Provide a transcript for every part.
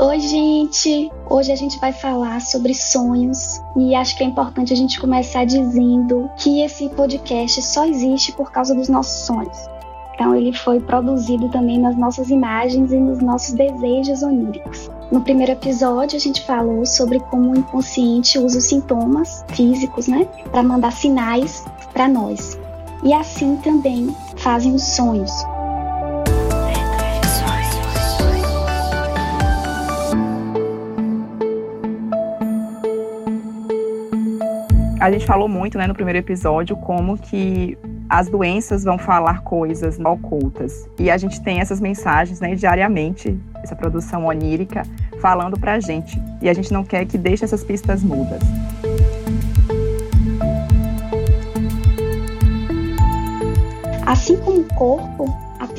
Oi, gente! Hoje a gente vai falar sobre sonhos e acho que é importante a gente começar dizendo que esse podcast só existe por causa dos nossos sonhos. Então, ele foi produzido também nas nossas imagens e nos nossos desejos oníricos. No primeiro episódio, a gente falou sobre como o inconsciente usa os sintomas físicos, né, para mandar sinais para nós. E assim também fazem os sonhos. A gente falou muito né, no primeiro episódio como que as doenças vão falar coisas ocultas. E a gente tem essas mensagens né, diariamente, essa produção onírica, falando pra gente. E a gente não quer que deixe essas pistas mudas. Assim como o corpo,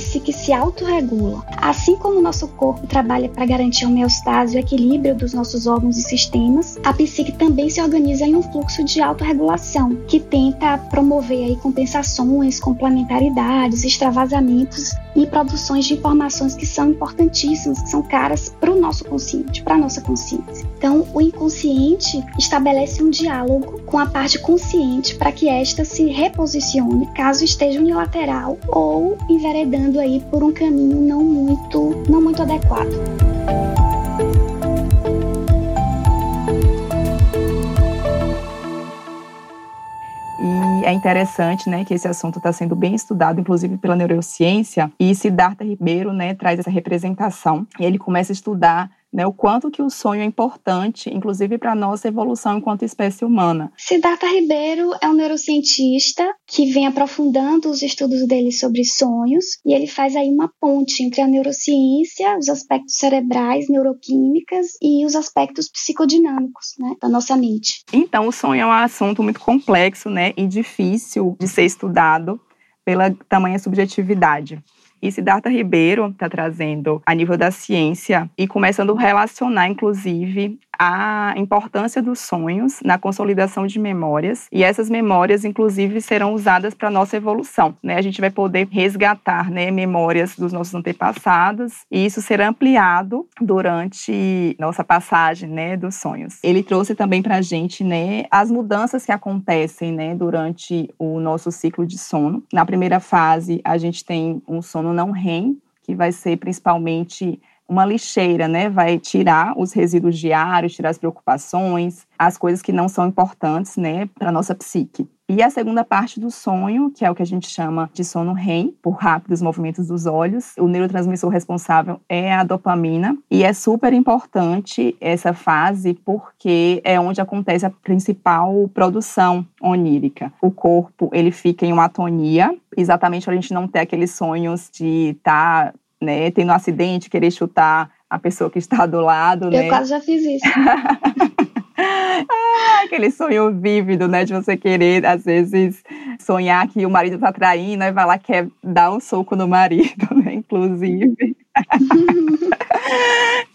psique se autorregula. Assim como o nosso corpo trabalha para garantir a homeostase e o equilíbrio dos nossos órgãos e sistemas, a psique também se organiza em um fluxo de autorregulação, que tenta promover aí compensações, complementaridades, extravasamentos e produções de informações que são importantíssimas, que são caras para o nosso consciente, para a nossa consciência. Então, o inconsciente estabelece um diálogo com a parte consciente para que esta se reposicione caso esteja unilateral ou enveredando aí por um caminho não muito, não muito adequado. é interessante, né, que esse assunto está sendo bem estudado, inclusive pela neurociência, e Siddhartha Ribeiro, né, traz essa representação. E ele começa a estudar né, o quanto que o sonho é importante, inclusive para a nossa evolução enquanto espécie humana. Siddhartha Ribeiro é um neurocientista que vem aprofundando os estudos dele sobre sonhos e ele faz aí uma ponte entre a neurociência, os aspectos cerebrais, neuroquímicas e os aspectos psicodinâmicos né, da nossa mente. Então, o sonho é um assunto muito complexo né, e difícil de ser estudado pela tamanha subjetividade. E Siddhartha Ribeiro está trazendo a nível da ciência e começando a relacionar, inclusive, a importância dos sonhos na consolidação de memórias e essas memórias, inclusive, serão usadas para nossa evolução. Né? A gente vai poder resgatar né, memórias dos nossos antepassados e isso será ampliado durante nossa passagem né, dos sonhos. Ele trouxe também para a gente né, as mudanças que acontecem né, durante o nosso ciclo de sono. Na primeira fase, a gente tem um sono não REM, que vai ser principalmente uma lixeira, né? Vai tirar os resíduos diários, tirar as preocupações, as coisas que não são importantes, né, para nossa psique. E a segunda parte do sonho, que é o que a gente chama de sono REM, por rápidos movimentos dos olhos, o neurotransmissor responsável é a dopamina, e é super importante essa fase porque é onde acontece a principal produção onírica. O corpo, ele fica em uma atonia, exatamente para a gente não ter aqueles sonhos de estar tá né, tendo um acidente, querer chutar a pessoa que está do lado, Eu né? quase já fiz isso. ah, aquele sonho vívido, né, de você querer, às vezes, sonhar que o marido tá traindo, e vai lá quer dar um soco no marido, né, inclusive.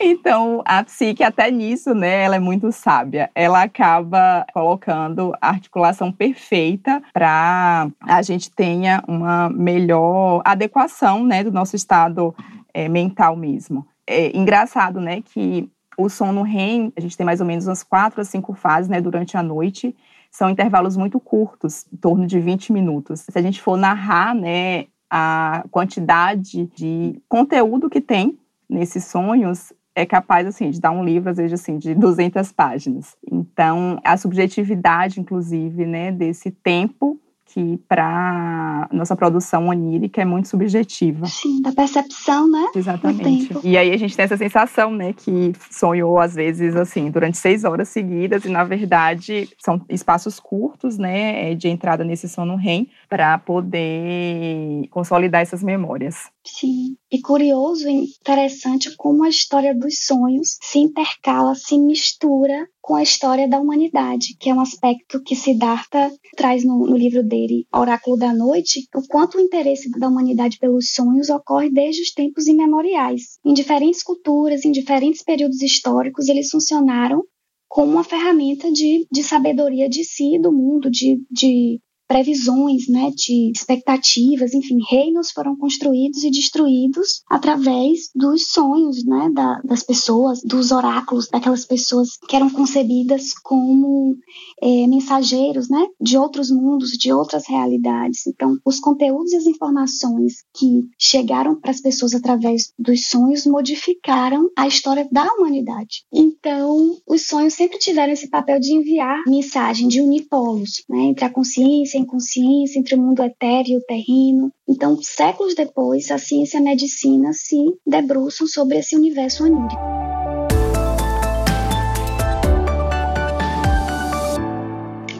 Então, a psique, até nisso, né, ela é muito sábia. Ela acaba colocando a articulação perfeita para a gente tenha uma melhor adequação, né, do nosso estado é, mental mesmo. É engraçado, né, que o sono REM, a gente tem mais ou menos umas quatro a cinco fases, né, durante a noite. São intervalos muito curtos, em torno de 20 minutos. Se a gente for narrar, né, a quantidade de conteúdo que tem nesses sonhos é capaz assim de dar um livro às vezes assim de 200 páginas. Então, a subjetividade inclusive, né, desse tempo que para nossa produção onírica é muito subjetiva. Sim, da percepção, né? Exatamente. E aí a gente tem essa sensação, né, que sonhou às vezes assim durante seis horas seguidas e na verdade são espaços curtos, né, de entrada nesse sono REM para poder consolidar essas memórias. Sim. E curioso e interessante como a história dos sonhos se intercala, se mistura com a história da humanidade, que é um aspecto que Siddhartha traz no, no, livro dele, Oráculo da Noite, o quanto o interesse da humanidade pelos sonhos ocorre desde os tempos imemoriais. Em diferentes culturas, em diferentes períodos históricos, eles funcionaram como uma ferramenta de, de sabedoria de si, do mundo, de, de previsões, né, de expectativas, enfim, reinos foram construídos e destruídos através dos sonhos, né, da, das pessoas, dos oráculos, daquelas pessoas que eram concebidas como é, mensageiros, né, de outros mundos, de outras realidades. Então, os conteúdos e as informações que chegaram para as pessoas através dos sonhos modificaram a história da humanidade. Então, os sonhos sempre tiveram esse papel de enviar mensagem, de unir polos, né, entre a consciência e a inconsciência, entre o mundo etéreo e o terreno. Então, séculos depois, a ciência e a medicina se debruçam sobre esse universo onírico.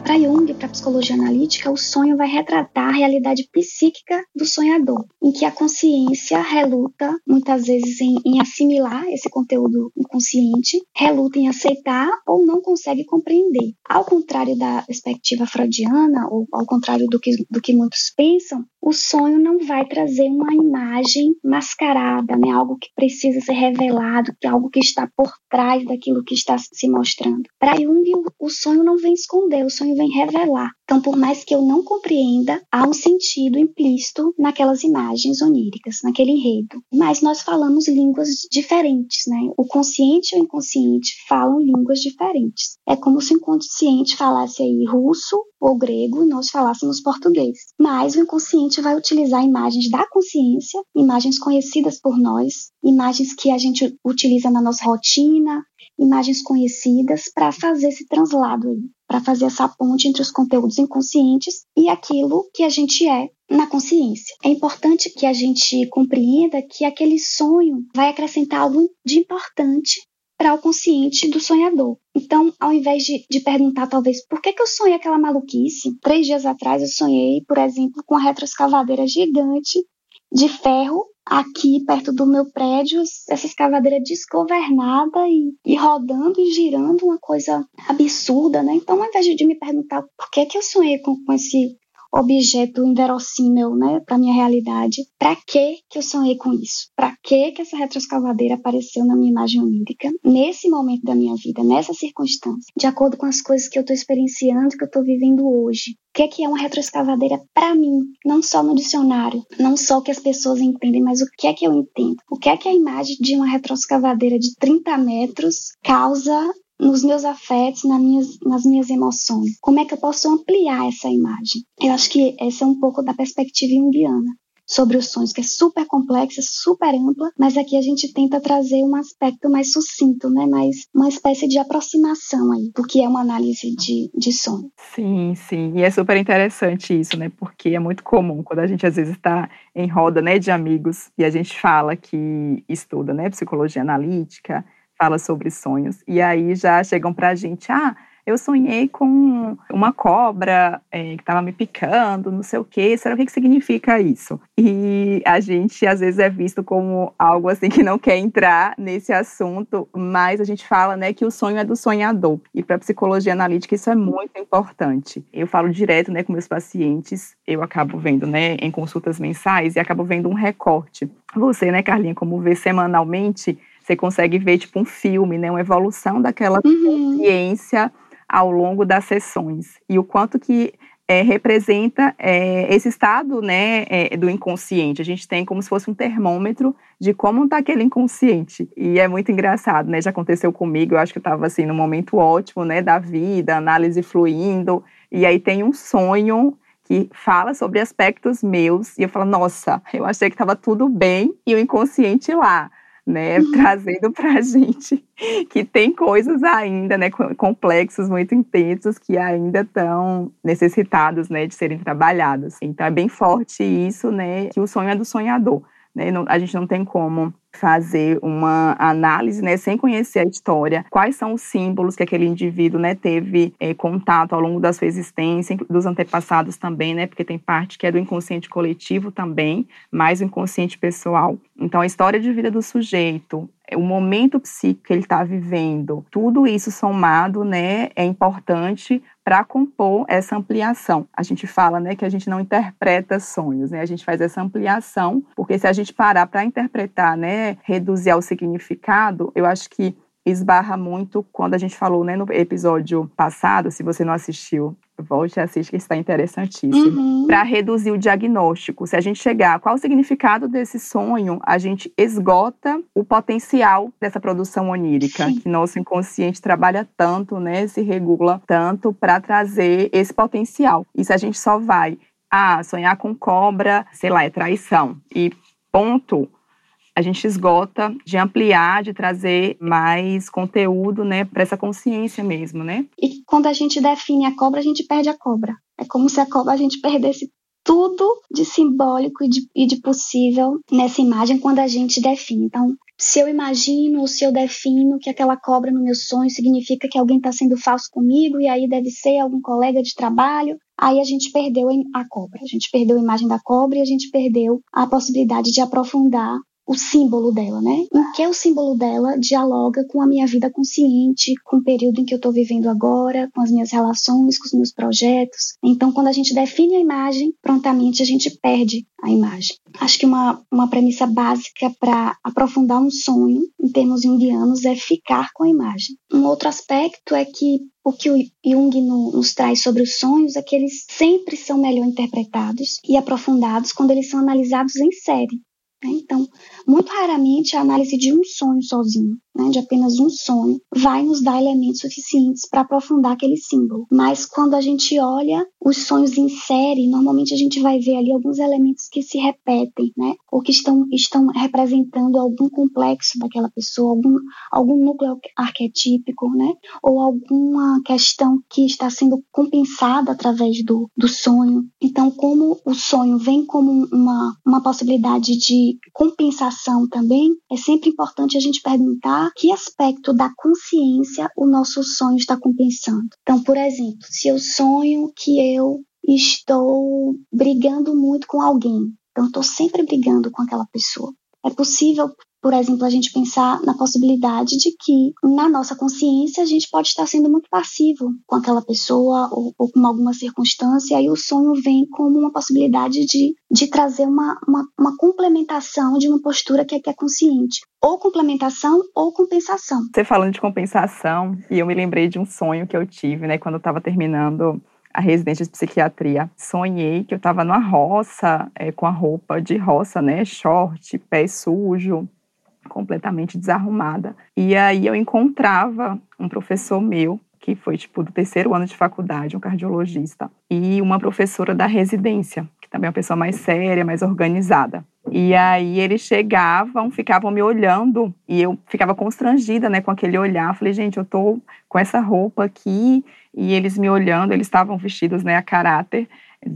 Para Jung, para a psicologia analítica, o sonho vai retratar a realidade psíquica do sonhador, em que a consciência reluta muitas vezes em, em, assimilar esse conteúdo inconsciente, reluta em aceitar ou não consegue compreender. Ao contrário da perspectiva freudiana, ou ao contrário do que, do que muitos pensam, o sonho não vai trazer uma imagem mascarada, né? algo que precisa ser revelado, que é algo que está por trás daquilo que está se mostrando. Para Jung, o sonho não vem esconder, o sonho vem revelar. Então, por mais que eu não compreenda, há um sentido implícito naquelas imagens oníricas, naquele enredo. Mas nós falamos línguas diferentes, né? O consciente e o inconsciente falam línguas diferentes. É como se o inconsciente falasse aí russo ou grego e nós falássemos português. Mas o inconsciente vai utilizar imagens da consciência, imagens conhecidas por nós, imagens que a gente utiliza na nossa rotina, imagens conhecidas para fazer esse translado aí, para fazer essa ponte entre os conteúdos inconscientes e aquilo que a gente é na consciência. É importante que a gente compreenda que aquele sonho vai acrescentar algo de importante para o consciente do sonhador. Então, ao invés de, de, perguntar, talvez, por que, que eu sonhei aquela maluquice? Três dias atrás eu sonhei, por exemplo, com a retroescavadeira gigante de ferro aqui perto do meu prédio, essa escavadeira desgovernada e, e, rodando e girando, uma coisa absurda, né? Então, ao invés de me perguntar por que, que eu sonhei com, com esse objeto inverossímil, né, para minha realidade. Para que que eu sonhei com isso? Para que que essa retroescavadeira apareceu na minha imagem onírica nesse momento da minha vida, nessa circunstância, de acordo com as coisas que eu estou experienciando, que eu estou vivendo hoje? O que é que é uma retroescavadeira para mim? Não só no dicionário, não só o que as pessoas entendem, mas o que é que eu entendo? O que é que a imagem de uma retroescavadeira de 30 metros causa nos meus afetos, nas minhas, nas minhas emoções. Como é que eu posso ampliar essa imagem? Eu acho que essa é um pouco da perspectiva junguiana sobre os sonhos, que é super complexa, super ampla, mas aqui a gente tenta trazer um aspecto mais sucinto, né? Mais uma espécie de aproximação aí do que é uma análise de, de sonho. Sim, sim. E é super interessante isso, né? Porque é muito comum quando a gente às vezes está em roda né, de amigos e a gente fala que estuda né, psicologia analítica fala sobre sonhos. E aí já chegam para a gente, ah, eu sonhei com uma cobra é, que estava me picando, não sei o quê. Será o que, que significa isso? E a gente às vezes é visto como algo assim que não quer entrar nesse assunto, mas a gente fala, né, que o sonho é do sonhador. E para psicologia analítica isso é muito importante. Eu falo direto, né, com meus pacientes. Eu acabo vendo, né, em consultas mensais e acabo vendo um recorte. Você, né, Carlinha, como vê semanalmente você consegue ver tipo um filme, né, uma evolução daquela uhum. consciência ao longo das sessões e o quanto que é, representa é, esse estado né, é, do inconsciente. A gente tem como se fosse um termômetro de como está aquele inconsciente. E é muito engraçado, né? Já aconteceu comigo, eu acho que eu estava assim, num momento ótimo né, da vida, análise fluindo, e aí tem um sonho que fala sobre aspectos meus, e eu falo, nossa, eu achei que estava tudo bem, e o inconsciente lá né, uhum. trazendo para a gente que tem coisas ainda, né, complexos, muito intensos, que ainda estão necessitados, né, de serem trabalhados. Então é bem forte isso, né, que o sonho é do sonhador. Né? Não, a gente não tem como fazer uma análise, né, sem conhecer a história, quais são os símbolos que aquele indivíduo, né, teve é, contato ao longo da sua existência, dos antepassados também, né, porque tem parte que é do inconsciente coletivo também, mais o inconsciente pessoal. Então, a história de vida do sujeito, o momento psíquico que ele está vivendo, tudo isso somado, né, é importante para compor essa ampliação. A gente fala, né, que a gente não interpreta sonhos, né, a gente faz essa ampliação, porque se a gente parar para interpretar, né, reduzir ao significado, eu acho que esbarra muito quando a gente falou né, no episódio passado, se você não assistiu, volte e assiste que está interessantíssimo. Uhum. Para reduzir o diagnóstico, se a gente chegar, qual o significado desse sonho, a gente esgota o potencial dessa produção onírica, Sim. que nosso inconsciente trabalha tanto, né, se regula tanto para trazer esse potencial. E se a gente só vai ah, sonhar com cobra, sei lá, é traição. E ponto a gente esgota de ampliar, de trazer mais conteúdo, né, para essa consciência mesmo, né? E quando a gente define a cobra, a gente perde a cobra. É como se a cobra a gente perdesse tudo de simbólico e de, e de possível nessa imagem quando a gente define. Então, se eu imagino ou se eu defino que aquela cobra no meu sonho significa que alguém está sendo falso comigo e aí deve ser algum colega de trabalho, aí a gente perdeu a cobra. A gente perdeu a imagem da cobra e a gente perdeu a possibilidade de aprofundar o símbolo dela, né? Em que o símbolo dela dialoga com a minha vida consciente, com o período em que eu estou vivendo agora, com as minhas relações, com os meus projetos. Então, quando a gente define a imagem, prontamente a gente perde a imagem. Acho que uma, uma premissa básica para aprofundar um sonho, em termos indianos, é ficar com a imagem. Um outro aspecto é que o que o Jung nos traz sobre os sonhos é que eles sempre são melhor interpretados e aprofundados quando eles são analisados em série. Né? Então, muito raramente a análise de um sonho sozinho, né, de apenas um sonho, vai nos dar elementos suficientes para aprofundar aquele símbolo. Mas quando a gente olha os sonhos em série, normalmente a gente vai ver ali alguns elementos que se repetem, né, ou que estão, estão representando algum complexo daquela pessoa, algum, algum núcleo arquetípico, né, ou alguma questão que está sendo compensada através do, do sonho. Então, como o sonho vem como uma, uma possibilidade de compensação também, é sempre importante a gente perguntar que aspecto da consciência o nosso sonho está compensando. Então, por exemplo, se eu sonho que eu estou brigando muito com alguém, então estou sempre brigando com aquela pessoa. É possível por exemplo, a gente pensar na possibilidade de que na nossa consciência a gente pode estar sendo muito passivo com aquela pessoa ou, ou com alguma circunstância, e o sonho vem como uma possibilidade de, de trazer uma, uma, uma complementação de uma postura que é, que é consciente. Ou complementação ou compensação. Você falando de compensação, e eu me lembrei de um sonho que eu tive, né, quando eu estava terminando a residência de psiquiatria. Sonhei que eu estava numa roça, é, com a roupa de roça, né? Short, pé sujo, completamente desarrumada. E aí eu encontrava um professor meu, que foi tipo do terceiro ano de faculdade, um cardiologista, e uma professora da residência, que também é uma pessoa mais séria, mais organizada. E aí eles chegavam, ficavam me olhando e eu ficava constrangida, né, com aquele olhar. Falei, gente, eu tô com essa roupa aqui e eles me olhando, eles estavam vestidos, né, a caráter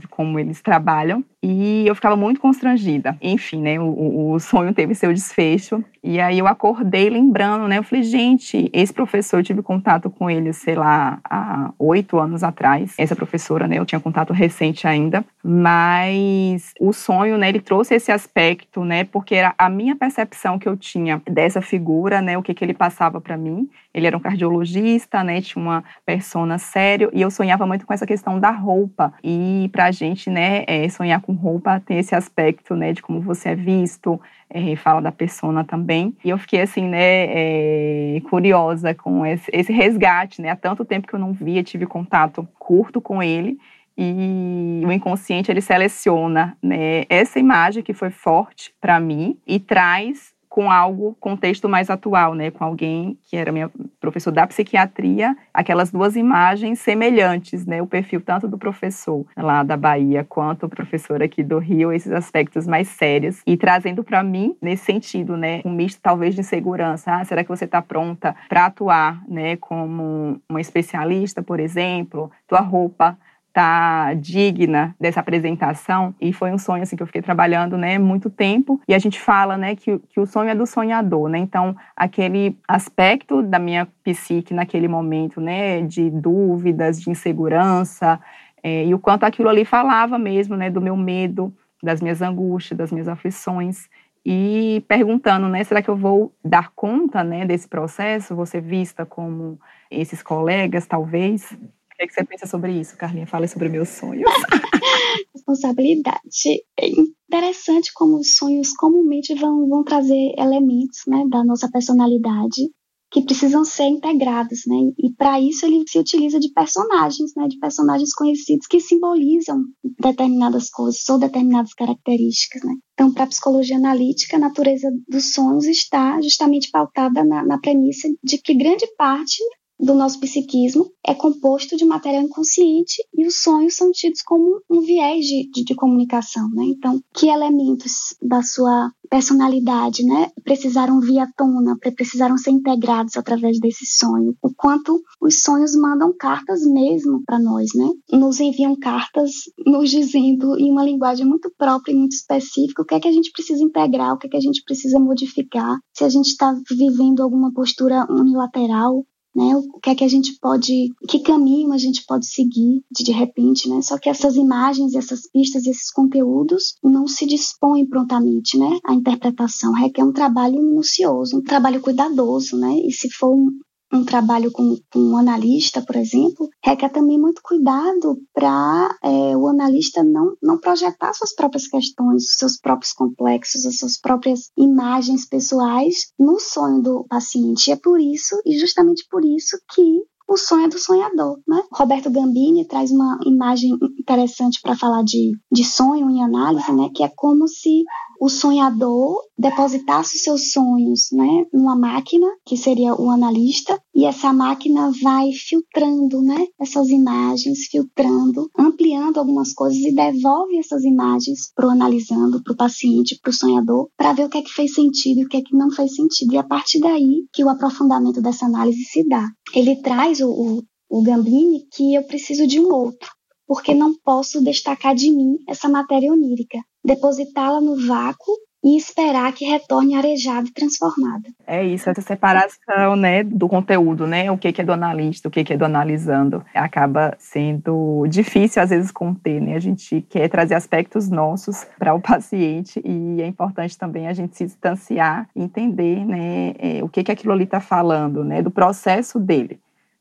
como eles trabalham. E eu ficava muito constrangida. Enfim, né, o, o, sonho teve seu desfecho. E aí eu acordei lembrando, né, eu falei, gente, esse professor, eu tive contato com ele, sei lá, há oito anos atrás. Essa professora, né, eu tinha contato recente ainda. Mas o sonho, né, ele trouxe esse aspecto, né, porque era a minha percepção que eu tinha dessa figura, né, o que, que ele passava para mim. Ele era um cardiologista, né, tinha uma persona sério. E eu sonhava muito com essa questão da roupa. E pra gente, né, é, sonhar com com roupa tem esse aspecto, né, de como você é visto, é, fala da persona também. E eu fiquei, assim, né, é, curiosa com esse, esse resgate, né, há tanto tempo que eu não via, tive contato curto com ele, e o inconsciente ele seleciona né, essa imagem que foi forte para mim e traz com algo, contexto mais atual, né? Com alguém que era minha professor da psiquiatria, aquelas duas imagens semelhantes, né? O perfil tanto do professor lá da Bahia quanto o professor aqui do Rio, esses aspectos mais sérios e trazendo para mim nesse sentido, né? Um misto talvez de insegurança. Ah, será que você está pronta para atuar, né? Como uma especialista, por exemplo? Tua roupa tá digna dessa apresentação. E foi um sonho assim que eu fiquei trabalhando né muito tempo. E a gente fala né que, que o sonho é do sonhador né? Então aquele aspecto da minha psique naquele momento né de dúvidas de insegurança é, e o quanto aquilo ali falava mesmo né do meu medo das minhas angústias das minhas aflições. E perguntando, né, será que eu vou dar conta, né, desse processo, ser vista como esses colegas, talvez? Que, é que você pensa sobre isso, Carlinha? Fale sobre meus sonhos. Responsabilidade. É interessante como os sonhos comumente vão, vão trazer elementos né, da nossa personalidade que precisam ser integrados, né? E para isso ele se utiliza de personagens, né? De personagens conhecidos que simbolizam determinadas coisas ou determinadas características, né? Então, para a psicologia analítica, a natureza dos sonhos está justamente pautada na, na premissa de que grande parte do nosso psiquismo é composto de material inconsciente e os sonhos são tidos como um viés de, de, de, comunicação, né? Então, que elementos da sua personalidade, né, precisaram vir à tona, precisaram ser integrados através desse sonho? O quanto os sonhos mandam cartas mesmo para nós, né? Nos enviam cartas nos dizendo em uma linguagem muito própria e muito específica o que é que a gente precisa integrar, o que é que a gente precisa modificar, se a gente está vivendo alguma postura unilateral né? O que é que a gente pode, que caminho a gente pode seguir de, de repente, né? Só que essas imagens, essas pistas, esses conteúdos não se dispõem prontamente, né? A interpretação requer um trabalho minucioso, um trabalho cuidadoso, né? E se for um, um trabalho com, com, um analista, por exemplo, requer também muito cuidado para é, o analista não, não projetar suas próprias questões, seus próprios complexos, as suas próprias imagens pessoais no sonho do paciente. E é por isso, e justamente por isso, que o sonho é do sonhador, né? Roberto Gambini traz uma imagem interessante para falar de, de sonho em análise, né? Que é como se o sonhador depositasse os seus sonhos né, numa máquina, que seria o analista, e essa máquina vai filtrando né, essas imagens, filtrando, ampliando algumas coisas e devolve essas imagens para o analisando, para o paciente, para o sonhador, para ver o que é que fez sentido e o que é que não fez sentido. E a partir daí que o aprofundamento dessa análise se dá. Ele traz o, o, o Gambini que eu preciso de um outro porque não posso destacar de mim essa matéria onírica, depositá-la no vácuo e esperar que retorne arejada e transformada. É isso, essa separação, né, do conteúdo, né, o que é do analista, o que é do analisando, acaba sendo difícil às vezes conter, né, a gente quer trazer aspectos nossos para o paciente e é importante também a gente se distanciar, entender, né, é, o que que aquilo ali está falando, né, do processo dele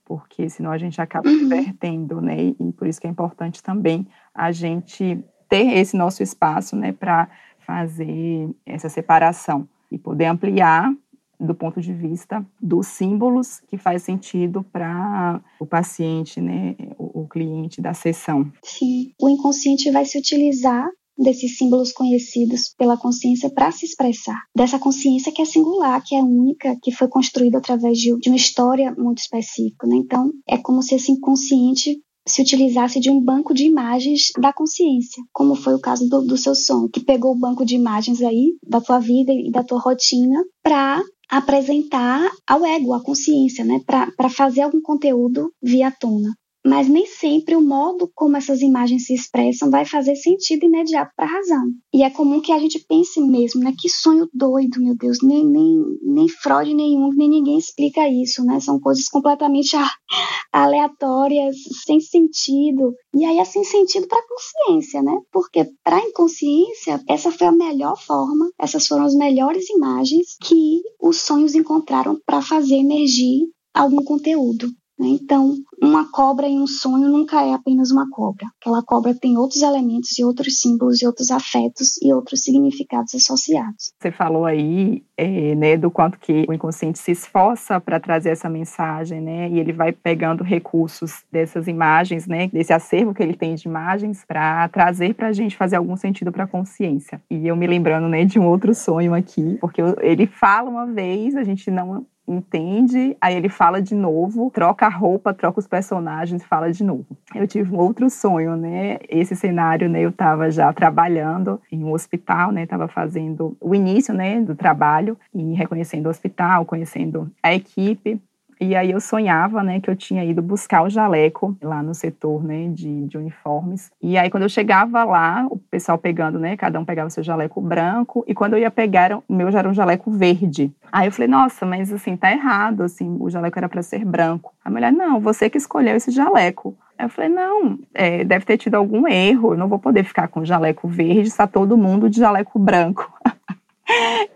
porque senão a gente acaba uhum. perdendo, né? E por isso que é importante também a gente ter esse nosso espaço, né, para fazer essa separação e poder ampliar do ponto de vista dos símbolos que faz sentido para o paciente, né, o, o cliente da sessão. Sim, o inconsciente vai se utilizar desses símbolos conhecidos pela consciência para se expressar. Dessa consciência que é singular, que é única, que foi construída através de, de uma história muito específica. Né? Então, é como se esse inconsciente se utilizasse de um banco de imagens da consciência, como foi o caso do, do seu som, que pegou o banco de imagens aí da tua vida e da tua rotina para apresentar ao ego, à consciência, né, para fazer algum conteúdo via tona mas nem sempre o modo como essas imagens se expressam vai fazer sentido imediato para a razão. E é comum que a gente pense mesmo, né? Que sonho doido, meu Deus, nem, nem, nem Freud nenhum, nem ninguém explica isso, né? São coisas completamente aleatórias, sem sentido. E aí é sem sentido para a consciência, né? Porque para a inconsciência, essa foi a melhor forma, essas foram as melhores imagens que os sonhos encontraram para fazer emergir algum conteúdo. Né? Então, uma cobra em um sonho nunca é apenas uma cobra. Aquela cobra tem outros elementos e outros símbolos e outros afetos e outros significados associados. Você falou aí, é, né, do quanto que o inconsciente se esforça para trazer essa mensagem, né, e ele vai pegando recursos dessas imagens, né, desse acervo que ele tem de imagens, para trazer para a gente fazer algum sentido para a consciência. E eu me lembrando, né, de um outro sonho aqui, porque ele fala uma vez, a gente não entende, aí ele fala de novo, troca a roupa, troca os personagens, fala de novo. Eu tive um outro sonho, né? Esse cenário, né? Eu estava já trabalhando em um hospital, né? Estava fazendo o início, né? Do trabalho e reconhecendo o hospital, conhecendo a equipe. E aí eu sonhava, né, que eu tinha ido buscar o jaleco lá no setor, né, de, de uniformes. E aí quando eu chegava lá, o pessoal pegando, né, cada um pegava seu jaleco branco, e quando eu ia pegar, o meu já era um jaleco verde. Aí eu falei, nossa, mas assim, tá errado, assim, o jaleco era para ser branco. A mulher, não, você que escolheu esse jaleco. Eu falei, não, é, deve ter tido algum erro, eu não vou poder ficar com jaleco verde, está todo mundo de jaleco branco.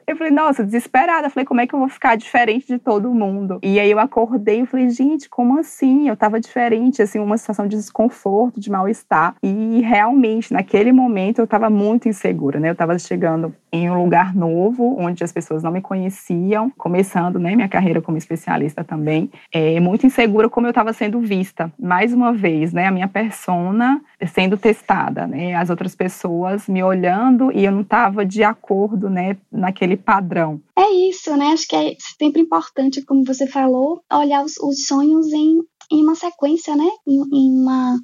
Eu falei, nossa, desesperada. Eu falei, como é que eu vou ficar diferente de todo mundo? E aí eu acordei e falei, gente, como assim? Eu tava diferente, assim, uma sensação de desconforto, de mal-estar. E realmente, naquele momento, eu tava muito insegura, né? Eu tava chegando em um lugar novo, onde as pessoas não me conheciam, começando né, minha carreira como especialista também, é, muito insegura como eu estava sendo vista. Mais uma vez, né, a minha persona sendo testada, né, as outras pessoas me olhando e eu não estava de acordo né, naquele padrão. É isso, né? Acho que é sempre importante, como você falou, olhar os, os sonhos em, em uma sequência, né? Em, em, uma,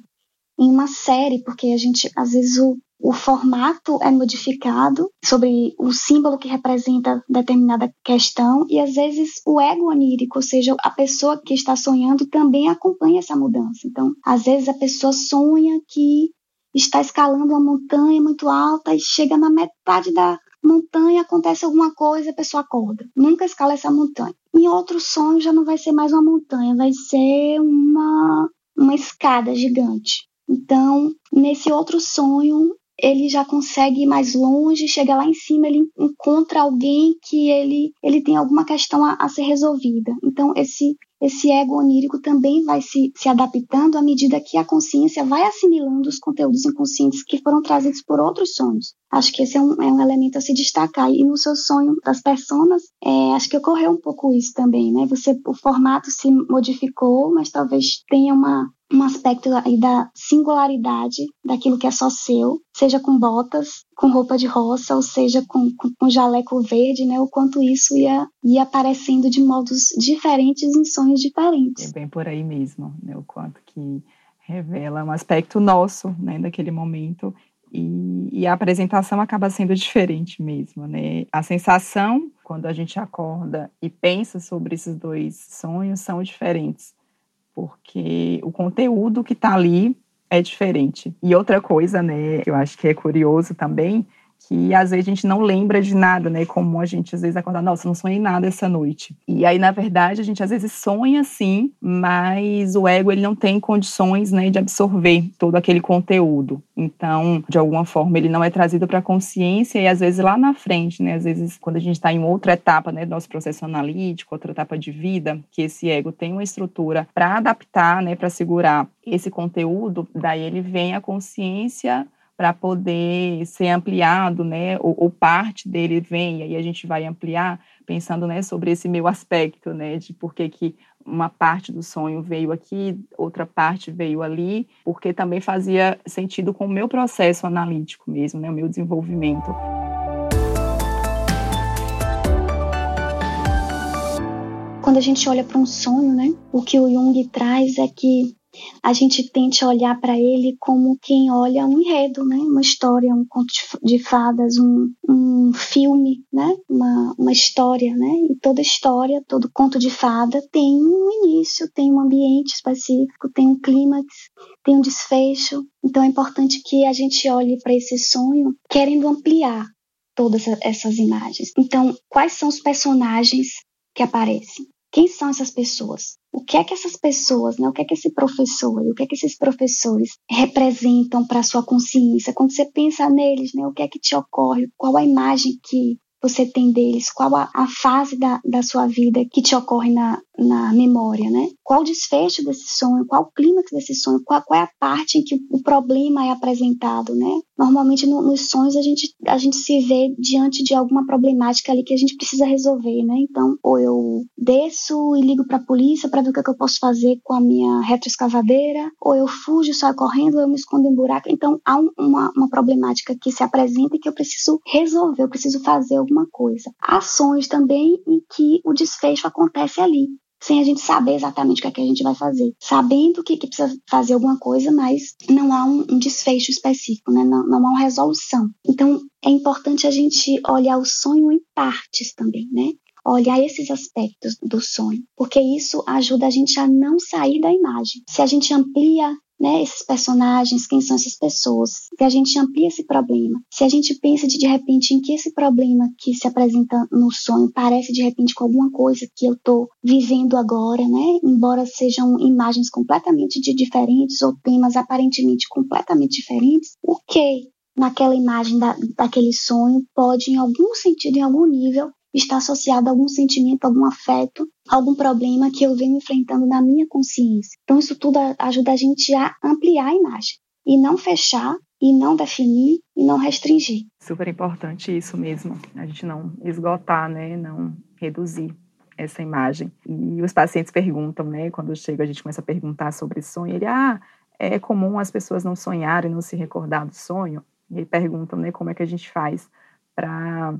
em uma série, porque a gente, às vezes, o, o formato é modificado sobre o símbolo que representa determinada questão e às vezes o ego onírico, ou seja, a pessoa que está sonhando também acompanha essa mudança. Então, às vezes a pessoa sonha que está escalando uma montanha muito alta e chega na metade da montanha, acontece alguma coisa, a pessoa acorda. Nunca escala essa montanha. Em outro sonho já não vai ser mais uma montanha, vai ser uma uma escada gigante. Então, nesse outro sonho, ele já consegue ir mais longe, chega lá em cima, ele encontra alguém que ele, ele tem alguma questão a, a ser resolvida. Então, esse, esse ego onírico também vai se, se adaptando à medida que a consciência vai assimilando os conteúdos inconscientes que foram trazidos por outros sonhos. Acho que esse é um, é um elemento a se destacar. E no seu sonho das personas, é, acho que ocorreu um pouco isso também, né? Você, o formato se modificou, mas talvez tenha uma, um aspecto aí da singularidade daquilo que é só seu, seja com botas, com roupa de roça, ou seja com, com, com jaleco verde, né? O quanto isso ia, ia aparecendo de modos diferentes em sonhos diferentes. É bem por aí mesmo, né? O quanto que revela um aspecto nosso, né, daquele momento e, e, a apresentação acaba sendo diferente mesmo, né? A sensação quando a gente acorda e pensa sobre esses dois sonhos são diferentes porque o conteúdo que está ali é diferente. E outra coisa, né, eu acho que é curioso também, que às vezes a gente não lembra de nada, né? Como a gente às vezes acorda, nossa, não sonhei nada essa noite. E aí, na verdade, a gente às vezes sonha sim, mas o ego ele não tem condições, né, de absorver todo aquele conteúdo. Então, de alguma forma, ele não é trazido para a consciência e às vezes lá na frente, né? Às vezes quando a gente está em outra etapa, né, do nosso processo analítico, outra etapa de vida, que esse ego tem uma estrutura para adaptar, né, para segurar esse conteúdo, daí ele vem a consciência para poder ser ampliado, né, ou, ou, parte dele vem, e a gente vai ampliar, pensando, né, sobre esse meu aspecto, né, de por que que uma parte do sonho veio aqui, outra parte veio ali, porque também fazia sentido com o meu processo analítico mesmo, né, o meu desenvolvimento. Quando a gente olha para um sonho, né, o que o Jung traz é que a gente tente olhar para ele como quem olha um enredo, né? uma história, um conto de fadas, um, um filme, né? uma, uma história. Né? E toda história, todo conto de fada tem um início, tem um ambiente específico, tem um clímax, tem um desfecho. Então é importante que a gente olhe para esse sonho querendo ampliar todas essas imagens. Então, quais são os personagens que aparecem? Quem são essas pessoas? O que é que essas pessoas, né, o que é que esse professor o que é que esses professores representam para a sua consciência? Quando você pensa neles, né, o que é que te ocorre? Qual a imagem que você tem deles? Qual a, a fase da, da sua vida que te ocorre na, na memória, né? Qual o desfecho desse sonho? Qual o clímax desse sonho? Qual, qual, é a parte em que o problema é apresentado, né? Normalmente no, nos sonhos a gente, a gente se vê diante de alguma problemática ali que a gente precisa resolver, né? Então, ou eu desço e ligo para a polícia para ver o que, é que, eu posso fazer com a minha retroescavadeira, ou eu fujo, saio correndo, ou eu me escondo em buraco. Então, há um, uma, uma problemática que se apresenta e que eu preciso resolver, eu preciso fazer alguma coisa. Há sonhos também em que o desfecho acontece ali sem a gente saber exatamente o que, é que a gente vai fazer. Sabendo que, que precisa fazer alguma coisa, mas não há um, um desfecho específico, né? não, não há uma resolução. Então, é importante a gente olhar o sonho em partes também, né? olhar esses aspectos do sonho, porque isso ajuda a gente a não sair da imagem. Se a gente amplia né, esses personagens, quem são essas pessoas, se a gente amplia esse problema, se a gente pensa de, de repente em que esse problema que se apresenta no sonho parece de repente com alguma coisa que eu estou vivendo agora, né, embora sejam imagens completamente de diferentes ou temas aparentemente completamente diferentes, o que naquela imagem da, daquele sonho pode, em algum sentido, em algum nível, está associado a algum sentimento, algum afeto, algum problema que eu venho enfrentando na minha consciência. Então, isso tudo ajuda a gente a ampliar a imagem e não fechar e não definir e não restringir. Super importante isso mesmo, a gente não esgotar, né, não reduzir essa imagem. E os pacientes perguntam, né, quando chega a gente começa a perguntar sobre sonho, ele, ah, é comum as pessoas não sonharem, não se recordar do sonho. E perguntam, né, como é que a gente faz para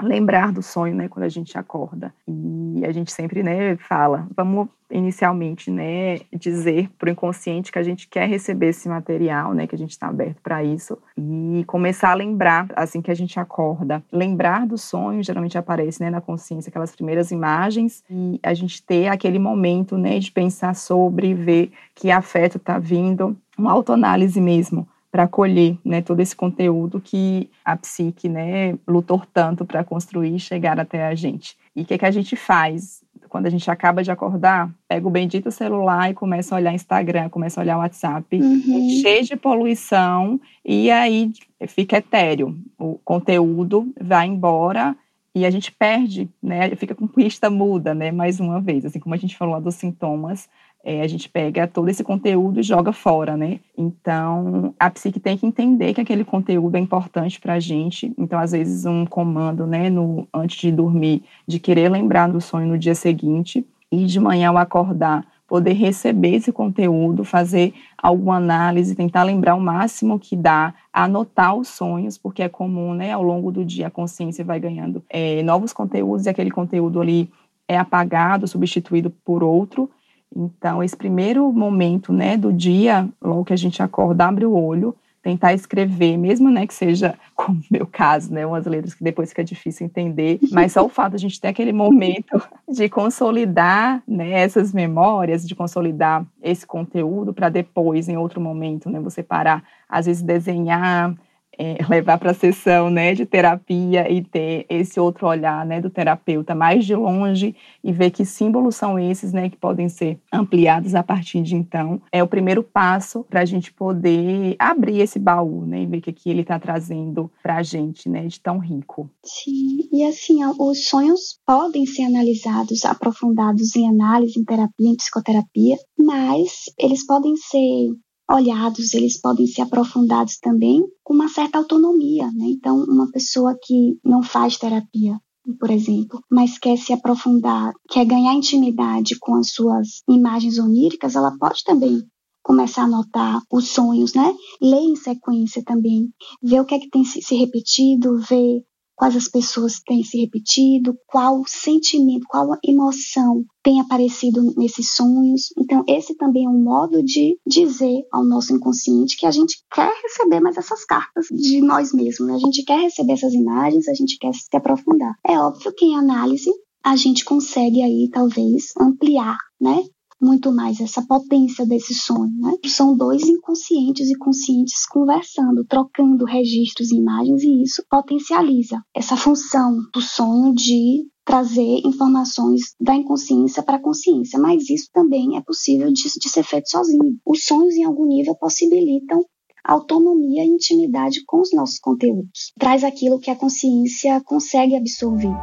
lembrar do sonho, né, quando a gente acorda. E a gente sempre, né, fala, vamos inicialmente, né, dizer para o inconsciente que a gente quer receber esse material, né, que a gente está aberto para isso e começar a lembrar assim que a gente acorda. Lembrar do sonho geralmente aparece, né, na consciência aquelas primeiras imagens e a gente ter aquele momento, né, de pensar sobre, ver que afeto está vindo, uma autoanálise mesmo para acolher né, todo esse conteúdo que a psique né, lutou tanto para construir e chegar até a gente. E o que, que a gente faz? Quando a gente acaba de acordar, pega o bendito celular e começa a olhar Instagram, começa a olhar WhatsApp, uhum. cheio de poluição, e aí fica etéreo. O conteúdo vai embora e a gente perde, né? Fica com pista muda, né? Mais uma vez, assim como a gente falou dos sintomas, é, a gente pega todo esse conteúdo e joga fora, né? Então, a psique tem que entender que aquele conteúdo é importante para a gente. Então, às vezes, um comando, né, no, antes de dormir, de querer lembrar do sonho no dia seguinte e de manhã ao acordar, poder receber esse conteúdo, fazer alguma análise, tentar lembrar o máximo que dá, anotar os sonhos, porque é comum, né, ao longo do dia a consciência vai ganhando é, novos conteúdos e aquele conteúdo ali é apagado, substituído por outro. Então, esse primeiro momento, né, do dia, logo que a gente acorda, abre o olho, tentar escrever, mesmo, né, que seja, como no meu caso, né, umas letras que depois fica difícil entender, mas só o fato de a gente ter aquele momento de consolidar, né, essas memórias, de consolidar esse conteúdo para depois, em outro momento, né, você parar, às vezes desenhar, é, levar para a sessão né, de terapia e ter esse outro olhar né, do terapeuta mais de longe e ver que símbolos são esses né, que podem ser ampliados a partir de então, é o primeiro passo para a gente poder abrir esse baú né, e ver que aqui ele está trazendo para a gente né, de tão rico. Sim, e assim, os sonhos podem ser analisados, aprofundados em análise, em terapia, em psicoterapia, mas eles podem ser olhados, eles podem ser aprofundados também com uma certa autonomia, né? Então, uma pessoa que não faz terapia, por exemplo, mas quer se aprofundar, quer ganhar intimidade com as suas imagens oníricas, ela pode também começar a anotar os sonhos, né? Ler em sequência também, ver o que é que tem se repetido, ver quais as pessoas têm se repetido, qual sentimento, qual emoção tem aparecido nesses sonhos. Então, esse também é um modo de dizer ao nosso inconsciente que a gente quer receber mais essas cartas de nós mesmos, né? A gente quer receber essas imagens, a gente quer se aprofundar. É óbvio que em análise a gente consegue aí talvez ampliar, né? Muito mais essa potência desse sonho. Né? São dois inconscientes e conscientes conversando, trocando registros e imagens, e isso potencializa essa função do sonho de trazer informações da inconsciência para a consciência, mas isso também é possível de, de ser feito sozinho. Os sonhos, em algum nível, possibilitam autonomia e intimidade com os nossos conteúdos. Traz aquilo que a consciência consegue absorver.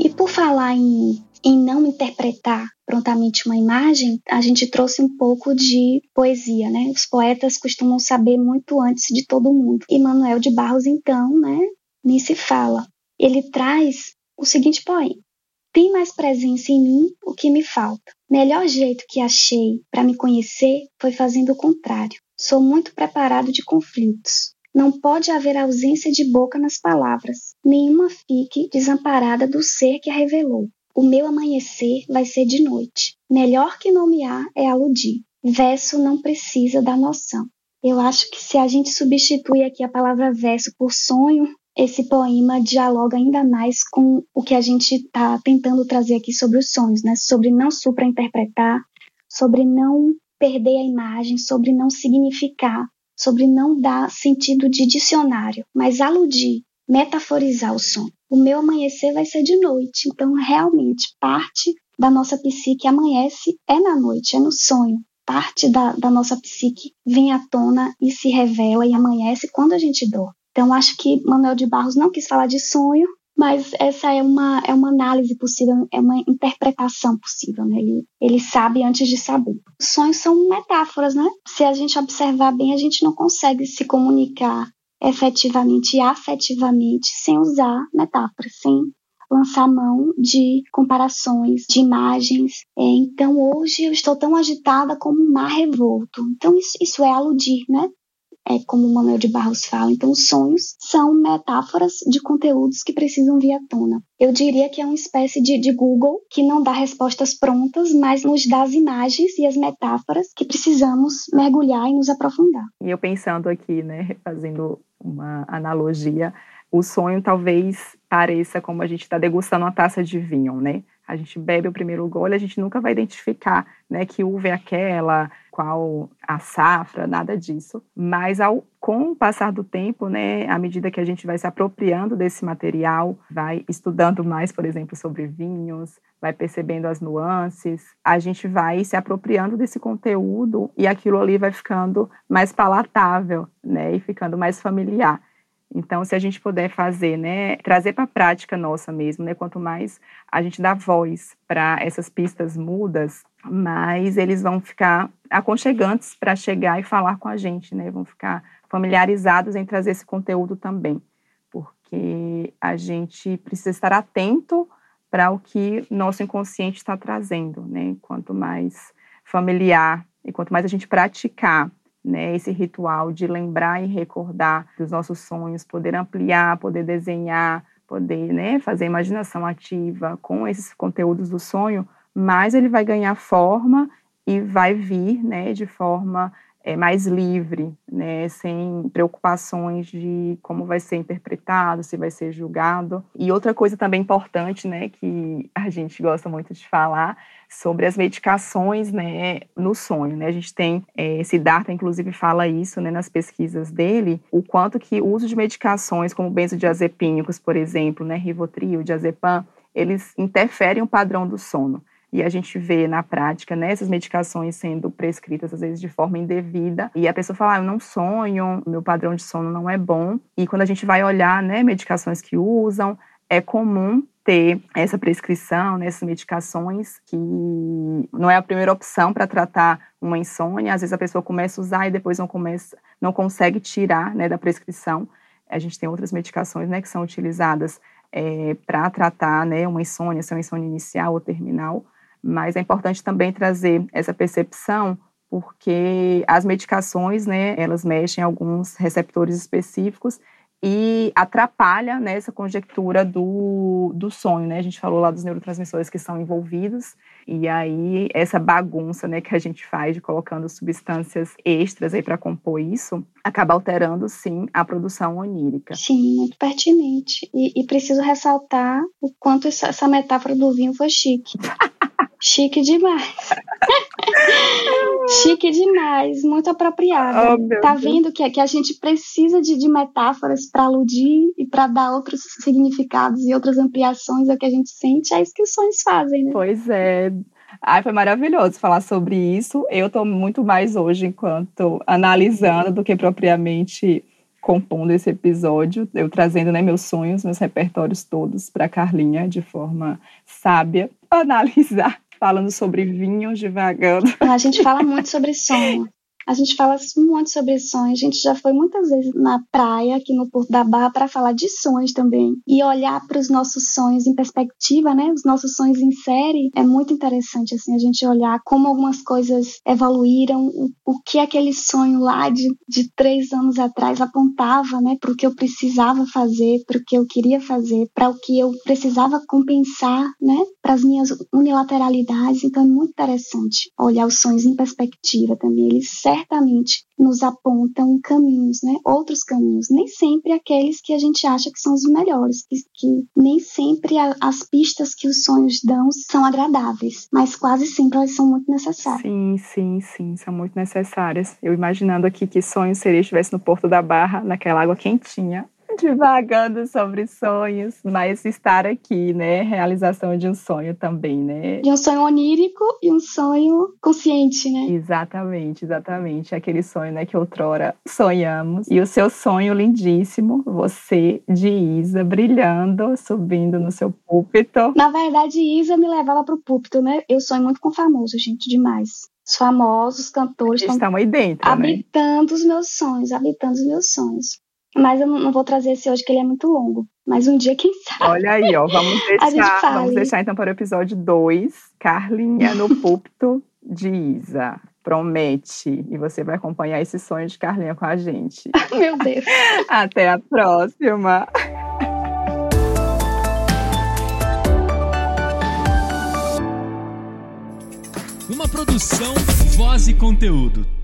E por falar em, em não interpretar prontamente uma imagem, a gente trouxe um pouco de poesia, né? Os poetas costumam saber muito antes de todo mundo. E Manuel de Barros, então, né? Nem se fala. Ele traz o seguinte poema. Tem mais presença em mim o que me falta. Melhor jeito que achei para me conhecer foi fazendo o contrário. Sou muito preparado de conflitos. Não pode haver ausência de boca nas palavras. Nenhuma fique desamparada do ser que a revelou. O meu amanhecer vai ser de noite. Melhor que nomear é aludir. Verso não precisa da noção. Eu acho que se a gente substitui aqui a palavra verso por sonho, esse poema dialoga ainda mais com o que a gente está tentando trazer aqui sobre os sonhos, né? Sobre não suprainterpretar, sobre não perder a imagem, sobre não significar, sobre não dar sentido de dicionário, mas aludir, metaforizar o sonho. O meu amanhecer vai ser de noite, então realmente parte da nossa psique amanhece é na noite, é no sonho. Parte da, da nossa psique vem à tona e se revela e amanhece quando a gente dorme. Então acho que Manuel de Barros não quis falar de sonho, mas essa é uma, é uma análise possível, é uma interpretação possível, né? Ele, ele sabe antes de saber. Os sonhos são metáforas, né? Se a gente observar bem, a gente não consegue se comunicar efetivamente e afetivamente sem usar metáforas, sem lançar mão de comparações, de imagens. É, então, hoje eu estou tão agitada como um mar revolto. Então, isso, isso é aludir, né? É, como o Manuel de Barros fala. Então, os sonhos são metáforas de conteúdos que precisam vir à tona. Eu diria que é uma espécie de, de Google que não dá respostas prontas, mas nos dá as imagens e as metáforas que precisamos mergulhar e nos aprofundar. E eu pensando aqui, né, fazendo uma analogia, o sonho talvez pareça como a gente está degustando uma taça de vinho, né? A gente bebe o primeiro gole, a gente nunca vai identificar, né, que uva é aquela, qual a safra, nada disso. Mas ao, com o passar do tempo, né, à medida que a gente vai se apropriando desse material, vai estudando mais, por exemplo, sobre vinhos, vai percebendo as nuances, a gente vai se apropriando desse conteúdo e aquilo ali vai ficando mais palatável, né, e ficando mais familiar. Então, se a gente puder fazer, né, trazer para a prática nossa mesmo, né, quanto mais a gente dá voz para essas pistas mudas, mais eles vão ficar aconchegantes para chegar e falar com a gente, né, vão ficar familiarizados em trazer esse conteúdo também, porque a gente precisa estar atento para o que nosso inconsciente está trazendo, né, quanto mais familiar e quanto mais a gente praticar né, esse ritual de lembrar e recordar dos nossos sonhos, poder ampliar, poder desenhar, poder né, fazer imaginação ativa com esses conteúdos do sonho, mais ele vai ganhar forma e vai vir né, de forma é, mais livre, né, sem preocupações de como vai ser interpretado, se vai ser julgado. E outra coisa também importante, né, que a gente gosta muito de falar, sobre as medicações, né, no sonho, né, a gente tem, é, Siddhartha inclusive fala isso, né, nas pesquisas dele, o quanto que o uso de medicações como benzodiazepínicos, por exemplo, né, Rivotril, diazepam, eles interferem o padrão do sono. E a gente vê na prática né, essas medicações sendo prescritas, às vezes, de forma indevida. E a pessoa fala, ah, eu não sonho, meu padrão de sono não é bom. E quando a gente vai olhar né, medicações que usam, é comum ter essa prescrição, né, essas medicações, que não é a primeira opção para tratar uma insônia. Às vezes a pessoa começa a usar e depois não, começa, não consegue tirar né, da prescrição. A gente tem outras medicações né, que são utilizadas é, para tratar né, uma insônia, se é uma insônia inicial ou terminal. Mas é importante também trazer essa percepção porque as medicações, né, elas mexem em alguns receptores específicos e atrapalha né, essa conjectura do, do sonho, né? A gente falou lá dos neurotransmissores que são envolvidos, e aí essa bagunça né, que a gente faz de colocando substâncias extras aí para compor isso, acaba alterando, sim, a produção onírica. Sim, muito pertinente. E, e preciso ressaltar o quanto essa, essa metáfora do vinho foi chique. Chique demais. Chique demais, muito apropriado. Oh, tá vendo que, que a gente precisa de, de metáforas para aludir e para dar outros significados e outras ampliações ao que a gente sente? É isso que os sonhos fazem, né? Pois é. Ai, foi maravilhoso falar sobre isso. Eu estou muito mais hoje enquanto analisando do que propriamente compondo esse episódio, eu trazendo né, meus sonhos, meus repertórios todos para Carlinha de forma sábia, analisar falando sobre vinhos devagando. A gente fala muito sobre sonho. A gente fala muito sobre sonhos. A gente já foi muitas vezes na praia, aqui no Porto da Barra, para falar de sonhos também. E olhar para os nossos sonhos em perspectiva, né? Os nossos sonhos em série. É muito interessante, assim, a gente olhar como algumas coisas evoluíram, o, o que aquele sonho lá de, de três anos atrás apontava, né? Para o que eu precisava fazer, para o que eu queria fazer, para o que eu precisava compensar, né? Para as minhas unilateralidades. Então é muito interessante olhar os sonhos em perspectiva também. Eles servem certamente nos apontam caminhos, né? Outros caminhos, nem sempre aqueles que a gente acha que são os melhores, que, que nem sempre a, as pistas que os sonhos dão são agradáveis, mas quase sempre elas são muito necessárias. Sim, sim, sim, são muito necessárias. Eu imaginando aqui que sonho seria estivesse no Porto da Barra, naquela água quentinha, divagando sobre sonhos, mas estar aqui, né? Realização de um sonho também, né? De um sonho onírico e um sonho consciente, né? Exatamente, exatamente. Aquele sonho, né, que outrora sonhamos. E o seu sonho lindíssimo, você de Isa, brilhando, subindo no seu púlpito. Na verdade, Isa me levava pro púlpito, né? Eu sonho muito com famoso, gente, demais. Os famosos cantores estão aí dentro, né? habitando né? os meus sonhos, habitando os meus sonhos. Mas eu não vou trazer esse hoje, que ele é muito longo. Mas um dia, quem sabe? Olha aí, ó. Vamos deixar, vamos deixar então para o episódio 2, Carlinha no púlpito de Isa. Promete. E você vai acompanhar esse sonho de Carlinha com a gente. Meu Deus. Até a próxima. Uma produção, voz e conteúdo.